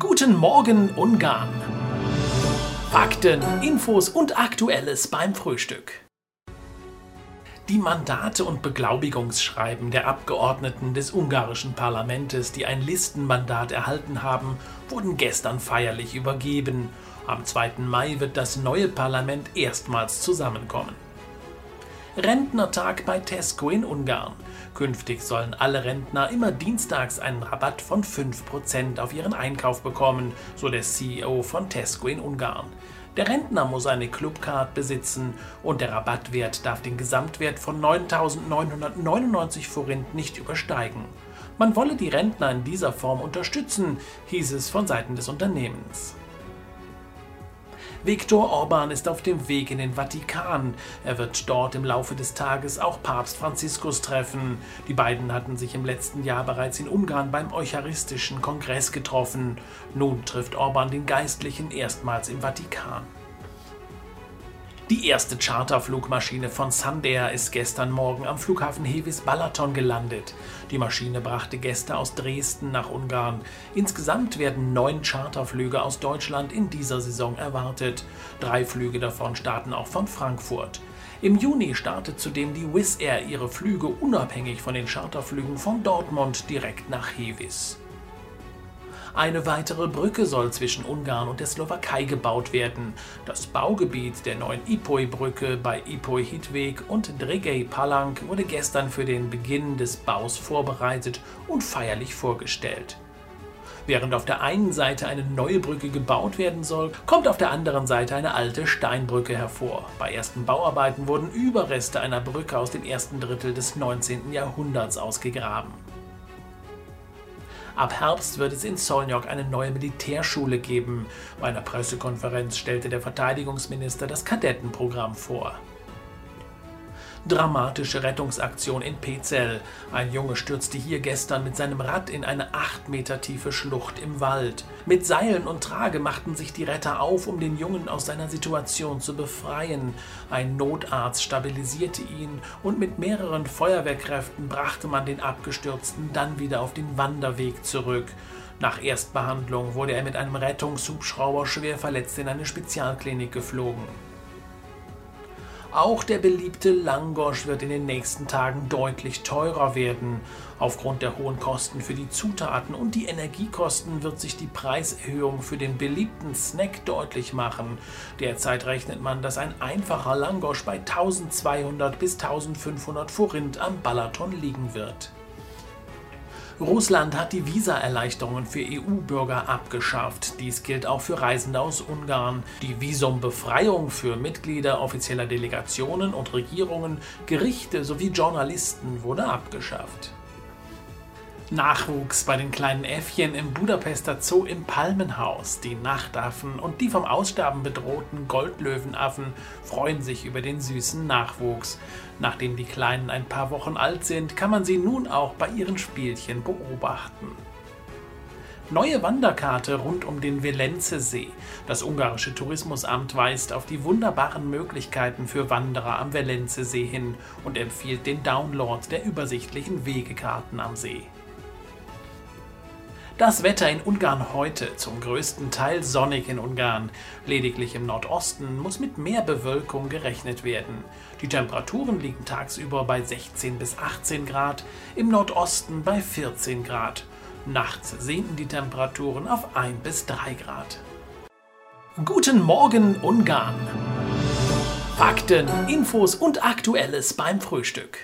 Guten Morgen Ungarn. Fakten, Infos und Aktuelles beim Frühstück. Die Mandate und Beglaubigungsschreiben der Abgeordneten des ungarischen Parlaments, die ein Listenmandat erhalten haben, wurden gestern feierlich übergeben. Am 2. Mai wird das neue Parlament erstmals zusammenkommen. Rentnertag bei Tesco in Ungarn. Künftig sollen alle Rentner immer dienstags einen Rabatt von 5% auf ihren Einkauf bekommen, so der CEO von Tesco in Ungarn. Der Rentner muss eine Clubcard besitzen und der Rabattwert darf den Gesamtwert von 9.999 Forint nicht übersteigen. Man wolle die Rentner in dieser Form unterstützen, hieß es von Seiten des Unternehmens. Viktor Orban ist auf dem Weg in den Vatikan. Er wird dort im Laufe des Tages auch Papst Franziskus treffen. Die beiden hatten sich im letzten Jahr bereits in Ungarn beim Eucharistischen Kongress getroffen. Nun trifft Orban den Geistlichen erstmals im Vatikan. Die erste Charterflugmaschine von Sundair ist gestern Morgen am Flughafen Hevis Balaton gelandet. Die Maschine brachte Gäste aus Dresden nach Ungarn. Insgesamt werden neun Charterflüge aus Deutschland in dieser Saison erwartet. Drei Flüge davon starten auch von Frankfurt. Im Juni startet zudem die Wizz Air ihre Flüge unabhängig von den Charterflügen von Dortmund direkt nach Hevis. Eine weitere Brücke soll zwischen Ungarn und der Slowakei gebaut werden. Das Baugebiet der neuen Ipoj-Brücke bei Ipoj-Hitweg und Dregej-Palank wurde gestern für den Beginn des Baus vorbereitet und feierlich vorgestellt. Während auf der einen Seite eine neue Brücke gebaut werden soll, kommt auf der anderen Seite eine alte Steinbrücke hervor. Bei ersten Bauarbeiten wurden Überreste einer Brücke aus dem ersten Drittel des 19. Jahrhunderts ausgegraben. Ab Herbst wird es in Solnjok eine neue Militärschule geben. Bei einer Pressekonferenz stellte der Verteidigungsminister das Kadettenprogramm vor. Dramatische Rettungsaktion in Pezell. Ein Junge stürzte hier gestern mit seinem Rad in eine acht Meter tiefe Schlucht im Wald. Mit Seilen und Trage machten sich die Retter auf, um den Jungen aus seiner Situation zu befreien. Ein Notarzt stabilisierte ihn und mit mehreren Feuerwehrkräften brachte man den Abgestürzten dann wieder auf den Wanderweg zurück. Nach Erstbehandlung wurde er mit einem Rettungshubschrauber schwer verletzt in eine Spezialklinik geflogen. Auch der beliebte Langosch wird in den nächsten Tagen deutlich teurer werden. Aufgrund der hohen Kosten für die Zutaten und die Energiekosten wird sich die Preiserhöhung für den beliebten Snack deutlich machen. Derzeit rechnet man, dass ein einfacher Langosch bei 1200 bis 1500 Forint am Balaton liegen wird. Russland hat die Visaerleichterungen für EU-Bürger abgeschafft. Dies gilt auch für Reisende aus Ungarn. Die Visumbefreiung für Mitglieder offizieller Delegationen und Regierungen, Gerichte sowie Journalisten wurde abgeschafft. Nachwuchs bei den kleinen Äffchen im Budapester Zoo im Palmenhaus. Die Nachtaffen und die vom Aussterben bedrohten Goldlöwenaffen freuen sich über den süßen Nachwuchs. Nachdem die Kleinen ein paar Wochen alt sind, kann man sie nun auch bei ihren Spielchen beobachten. Neue Wanderkarte rund um den Velence-See. Das ungarische Tourismusamt weist auf die wunderbaren Möglichkeiten für Wanderer am Velence-See hin und empfiehlt den Download der übersichtlichen Wegekarten am See. Das Wetter in Ungarn heute zum größten Teil sonnig in Ungarn. Lediglich im Nordosten muss mit mehr Bewölkung gerechnet werden. Die Temperaturen liegen tagsüber bei 16 bis 18 Grad, im Nordosten bei 14 Grad. Nachts sinken die Temperaturen auf 1 bis 3 Grad. Guten Morgen Ungarn! Fakten, Infos und Aktuelles beim Frühstück.